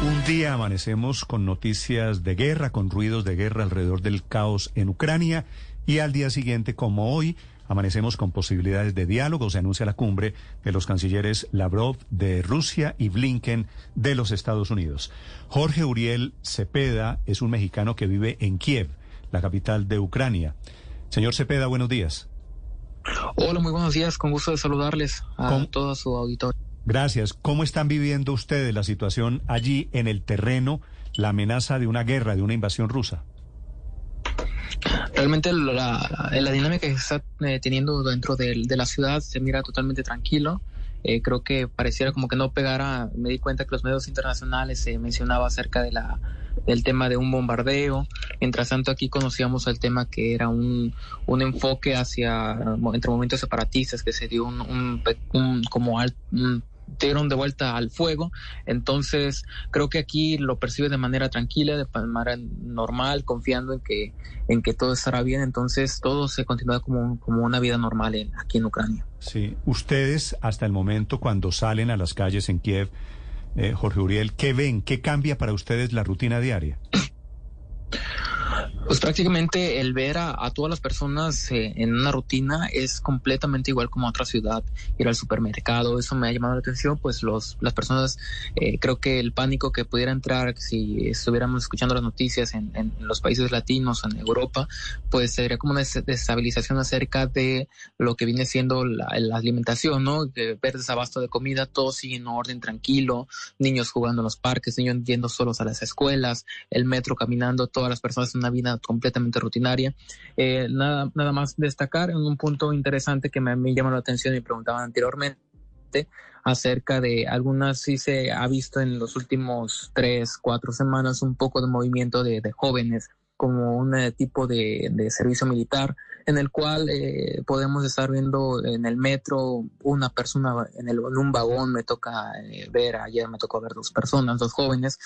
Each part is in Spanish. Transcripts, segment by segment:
Un día amanecemos con noticias de guerra, con ruidos de guerra alrededor del caos en Ucrania y al día siguiente, como hoy, amanecemos con posibilidades de diálogo. Se anuncia la cumbre de los cancilleres Lavrov de Rusia y Blinken de los Estados Unidos. Jorge Uriel Cepeda es un mexicano que vive en Kiev, la capital de Ucrania. Señor Cepeda, buenos días. Hola, muy buenos días. Con gusto de saludarles a ¿Cómo? todo su auditorio. Gracias. ¿Cómo están viviendo ustedes la situación allí en el terreno, la amenaza de una guerra, de una invasión rusa? Realmente la, la dinámica que se está eh, teniendo dentro de, de la ciudad se mira totalmente tranquilo. Eh, creo que pareciera como que no pegara. Me di cuenta que los medios internacionales se mencionaba acerca de la del tema de un bombardeo. Mientras tanto, aquí conocíamos el tema que era un, un enfoque hacia entre movimientos separatistas, que se dio un, un, un- como al, un- dieron de vuelta al fuego. Entonces, creo que aquí lo percibe de manera tranquila, de manera normal, confiando en que, en que todo estará bien. Entonces, todo se continúa como, como una vida normal en- aquí en Ucrania. Sí. Ustedes, hasta el momento, cuando salen a las calles en Kiev, eh, Jorge Uriel, ¿qué ven? ¿Qué cambia para ustedes la rutina diaria? Pues prácticamente el ver a, todas las personas eh, en una rutina es completamente igual como a otra ciudad, ir al supermercado, eso me ha llamado la atención, pues los, las personas, eh, creo que el pánico que pudiera entrar si estuviéramos escuchando las noticias en, en los países latinos, en Europa, pues sería como una des- desestabilización acerca de lo que viene siendo la, la alimentación, ¿no? De ver desabasto de comida, todo sigue en orden tranquilo, niños jugando en los parques, niños yendo solos a las escuelas, el metro caminando, todas las personas en una vida completamente rutinaria. Eh, nada, nada más destacar en un punto interesante que me, llamó la atención y preguntaban anteriormente acerca de algunas, sí se ha visto en los últimos tres, cuatro semanas un poco de movimiento de jóvenes como un eh, tipo de, de servicio militar en el cual eh, podemos estar viendo en el metro una persona en, el, en un vagón, me toca eh, ver, ayer me tocó ver dos personas, dos jóvenes,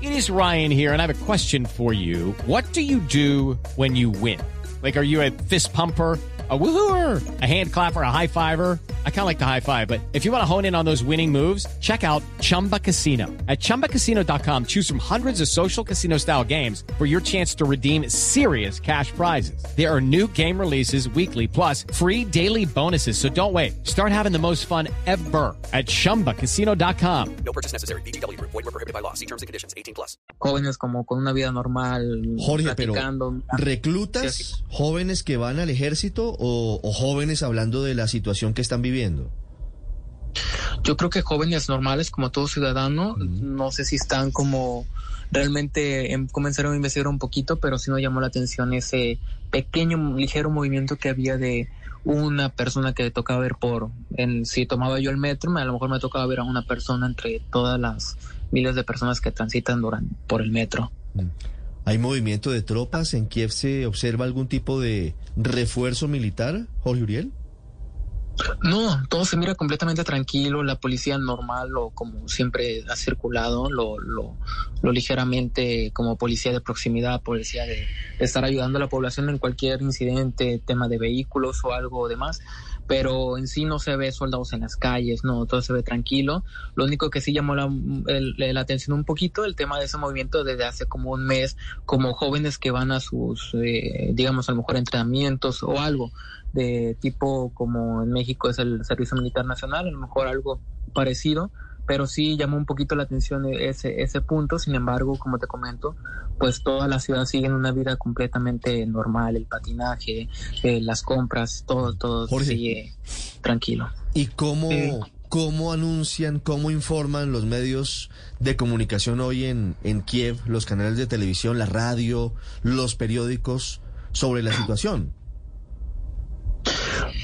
It is Ryan here, and I have a question for you. What do you do when you win? Like, are you a fist pumper? A woohooer, a hand clapper, a high fiver. I kind of like the high five, but if you want to hone in on those winning moves, check out Chumba Casino. At chumbacasino.com, choose from hundreds of social casino style games for your chance to redeem serious cash prizes. There are new game releases weekly, plus free daily bonuses. So don't wait. Start having the most fun ever at chumbacasino.com. No purchase necessary. VGW Group. Void were prohibited by law. See terms and conditions. 18 plus. jóvenes como con una vida normal, Jorge, pero ¿reclutas Sí, sí. jóvenes que van al ejército o, o jóvenes hablando de la situación que están viviendo? Yo creo que jóvenes normales, como todo ciudadano, no sé si están como realmente em, comenzaron a investigar un poquito, pero sí nos llamó la atención ese pequeño, ligero movimiento que había de una persona que tocaba ver por, en, si tomaba yo el metro, me- a lo mejor me tocaba ver a una persona entre todas las miles de personas que transitan durante, por el metro. ¿Hay movimiento de tropas? ¿En Kiev se observa algún tipo de refuerzo militar, Jorge Uriel? No, todo se mira completamente tranquilo, la policía normal o como siempre ha circulado, lo, lo, lo ligeramente como policía de proximidad, policía de, de estar ayudando a la población en cualquier incidente, tema de vehículos o algo demás, pero en sí no se ve soldados en las calles, no, todo se ve tranquilo. Lo único que sí llamó la, el- la atención un poquito, el tema de ese movimiento desde hace como un mes, como jóvenes que van a sus, eh, digamos, a lo mejor entrenamientos o algo de tipo como en México es el Servicio Militar Nacional, a lo mejor algo parecido, pero sí llamó un poquito la atención ese, ese punto, sin embargo, como te comento, pues toda la ciudad sigue en una vida completamente normal, el patinaje, eh, las compras, todo, todo Jorge. sigue tranquilo. ¿Y cómo, cómo anuncian, cómo informan los medios de comunicación hoy en, en Kiev, los canales de televisión, la radio, los periódicos sobre la situación?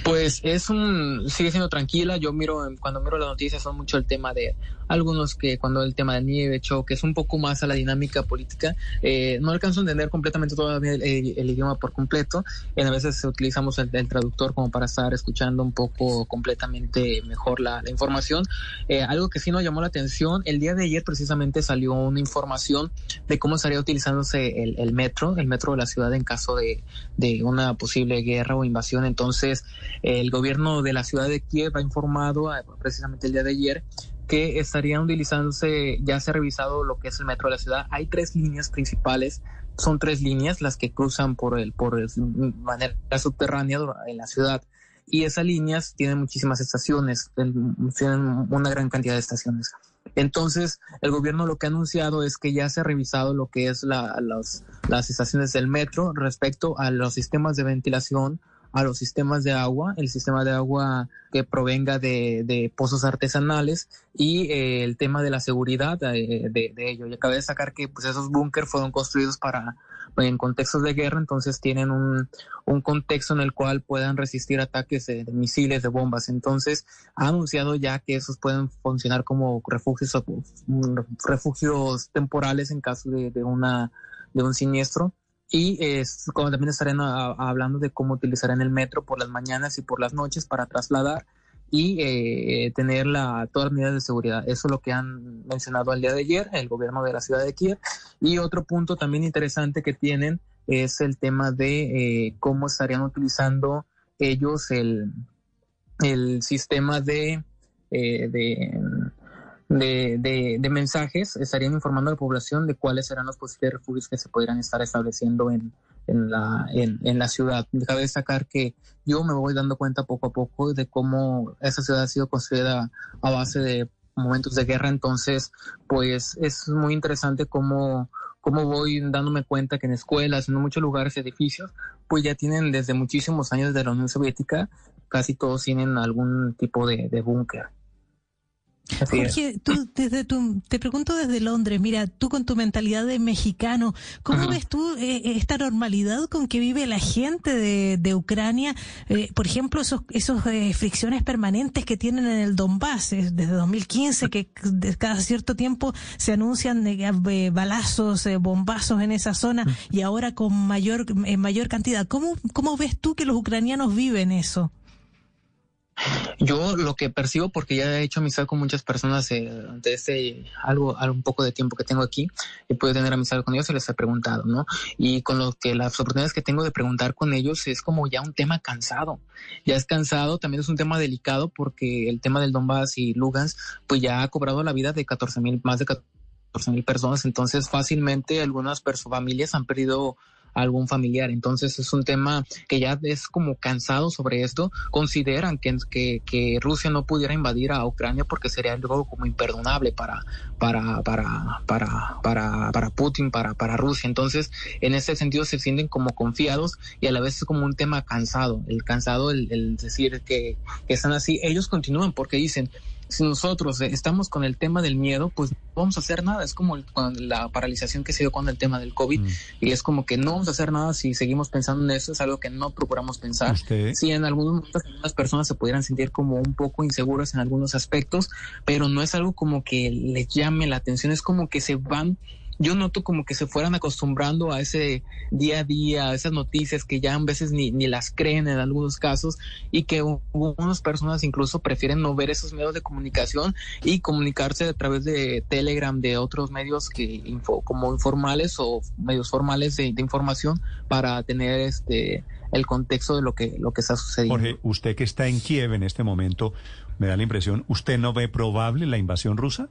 Pues es un, sigue siendo tranquila. Yo miro, cuando miro las noticias, son mucho el tema de algunos que cuando el tema de nieve, choque, es un poco más a la dinámica política, eh, no alcanzo a entender completamente todavía el, el, idioma por completo, y a veces utilizamos el, el, traductor como para estar escuchando un poco completamente mejor la, la información. Eh, algo que sí nos llamó la atención, el día de ayer precisamente salió una información de cómo estaría utilizándose el, el metro, el metro de la ciudad en caso de, de una posible guerra o invasión. Entonces, el gobierno de la ciudad de Kiev ha informado eh, precisamente el día de ayer que estarían utilizándose, ya se ha revisado lo que es el metro de la ciudad. Hay tres líneas principales, son tres líneas las que cruzan por el, por el, manera subterránea en la ciudad. Y esas líneas tienen muchísimas estaciones, tienen una gran cantidad de estaciones. Entonces, el gobierno lo que ha anunciado es que ya se ha revisado lo que es la, las estaciones del metro respecto a los sistemas de ventilación, a los sistemas de agua, el sistema de agua que provenga de, pozos artesanales y eh, el tema de la seguridad de, de, de ello. Y acabé de destacar que pues, esos búnker fueron construidos para en contextos de guerra, entonces tienen un, un contexto en el cual puedan resistir ataques de, de, misiles, de bombas. Entonces, ha anunciado ya que esos pueden funcionar como refugios, refugios temporales en caso de, de una, de un siniestro y eh, como también estarán a, a, hablando de cómo utilizarán el metro por las mañanas y por las noches para trasladar y eh, tener la, todas las medidas de seguridad. Eso es lo que han mencionado al día de ayer el gobierno de la ciudad de Kiev. Y otro punto también interesante que tienen es el tema de eh, cómo estarían utilizando ellos el, el sistema de, eh, de de, de, de, mensajes estarían informando a la población de cuáles serán los posibles refugios que se podrían estar estableciendo en, en, la, en, en la ciudad. Cabe destacar que yo me voy dando cuenta poco a poco de cómo esa ciudad ha sido construida a base de momentos de guerra, entonces pues es muy interesante cómo, cómo voy dándome cuenta que en escuelas, en muchos lugares, edificios, pues ya tienen desde muchísimos años de la Unión Soviética, casi todos tienen algún tipo de, de búnker. Jorge, tú desde tu, te pregunto desde Londres, mira, tú con tu mentalidad de mexicano, ¿cómo Ajá. ves tú eh, esta normalidad con que vive la gente de, de Ucrania? Eh, por ejemplo, esos, esos eh, fricciones permanentes que tienen en el Donbass desde 2015, que cada cierto tiempo se anuncian balazos, bombazos en esa zona y ahora con mayor, en mayor cantidad. ¿Cómo, ¿Cómo ves tú que los ucranianos viven eso? Yo lo que percibo, porque ya he hecho amistad con muchas personas eh, algo, algo, un poco de tiempo que tengo aquí, he podido tener amistad con ellos y les he preguntado, ¿no? Y con lo que las oportunidades que tengo de preguntar con ellos es como ya un tema cansado. Ya es cansado, también es un tema delicado porque el tema del Donbass y Lugansk, pues ya ha cobrado la vida de 14 mil, más de 14 mil personas, entonces fácilmente algunas familias han perdido algún familiar. Entonces es un tema que ya es como cansado sobre esto. Consideran que, que, Rusia no pudiera invadir a Ucrania porque sería algo como imperdonable para, para, para, para, para, para Putin, para, para Rusia. Entonces, en ese sentido se sienten como confiados y a la vez es como un tema cansado. El cansado, el, el decir que, que están así. Ellos continúan porque dicen, si nosotros estamos con el tema del miedo, pues no vamos a hacer nada. Es como el, la paralización que se dio con el tema del COVID. Mm. Y es como que no vamos a hacer nada si seguimos pensando en eso. Es algo que no procuramos pensar. ¿Usted? Sí, en algunos momentos algunas personas se pudieran sentir como un poco inseguras en algunos aspectos, pero no es algo como que les llame la atención. Es como que se van yo noto como que se fueran acostumbrando a ese día a día, a esas noticias que ya a veces ni, ni las creen en algunos casos y que algunas personas incluso prefieren no ver esos medios de comunicación y comunicarse a través de Telegram, de otros medios que info, como informales o medios formales de, de información para tener este el contexto de lo que lo que está sucediendo. Jorge, usted que está en Kiev en este momento, me da la impresión, ¿usted no ve probable la invasión rusa?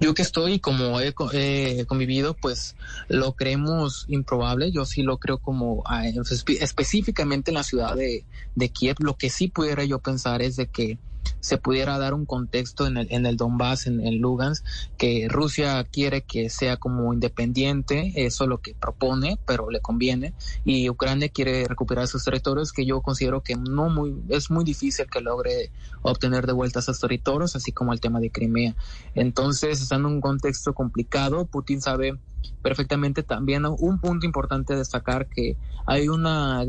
Yo que estoy, como he, eh, convivido, pues lo creemos improbable. Yo sí lo creo como eh, específicamente en la ciudad de, de Kiev. Lo que sí pudiera yo pensar es de que se pudiera dar un contexto en el, en el Donbass, en, en Lugansk, que Rusia quiere que sea como independiente, eso es lo que propone, pero le conviene, y Ucrania quiere recuperar esos territorios que yo considero que no muy, es muy difícil que logre obtener de vuelta esos territorios, así como el tema de Crimea. Entonces, están en un contexto complicado, Putin sabe perfectamente también un punto importante destacar que hay una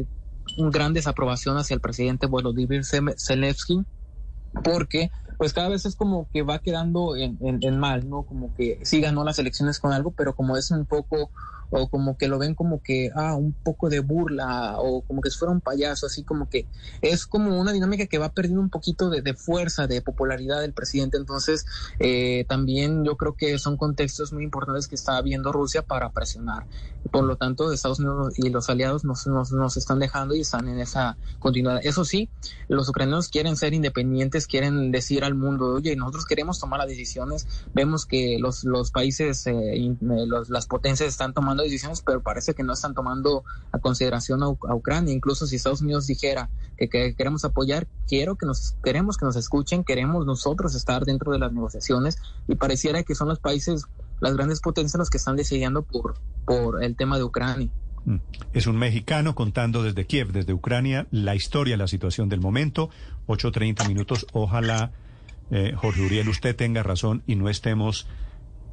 un gran desaprobación hacia el presidente Volodymyr Zelensky porque pues cada vez es como que va quedando en, en mal, ¿no? Como que sí ganó las elecciones con algo, pero como es un poco o como que lo ven como que, ah, un poco de burla o como que si fuera un payaso, así como que es como una dinámica que va perdiendo un poquito de, fuerza, de popularidad del presidente. Entonces, eh, también yo creo que son contextos muy importantes que está viendo Rusia para presionar. Por lo tanto, Estados Unidos y los aliados nos, nos, nos están dejando y están en esa continuidad. Eso sí, los ucranianos quieren ser independientes, quieren decir al mundo, oye, nosotros queremos tomar las decisiones. Vemos que los, los países, eh, eh las potencias están tomando decisiones, pero parece que no están tomando a consideración a, Ucrania. Incluso si Estados Unidos dijera que, queremos apoyar, quiero que nos queremos que nos escuchen, queremos nosotros estar dentro de las negociaciones y pareciera que son los países, las grandes potencias los que están decidiendo por, por el tema de Ucrania. Mm. Es un mexicano contando desde Kiev, desde Ucrania, la historia, la situación del momento. 8.30 minutos. Ojalá, eh, Jorge Uriel, usted tenga razón y no estemos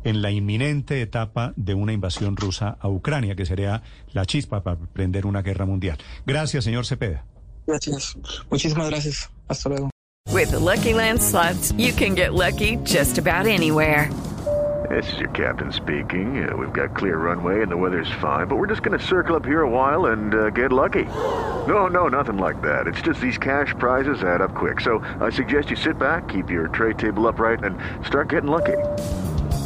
en la inminente etapa de una invasión rusa a Ucrania, que sería la chispa para prender una guerra mundial. Gracias, señor Cepeda. Gracias. Muchísimas gracias. Hasta luego. With the Lucky Land slots, you can get lucky just about anywhere. This is your captain speaking. Uh, we've got clear runway and the weather's fine, but we're just going to circle up here a while and uh, get lucky. No, no, nothing like that. It's just these cash prizes add up quick. So I suggest you sit back, keep your tray table upright, and start getting lucky.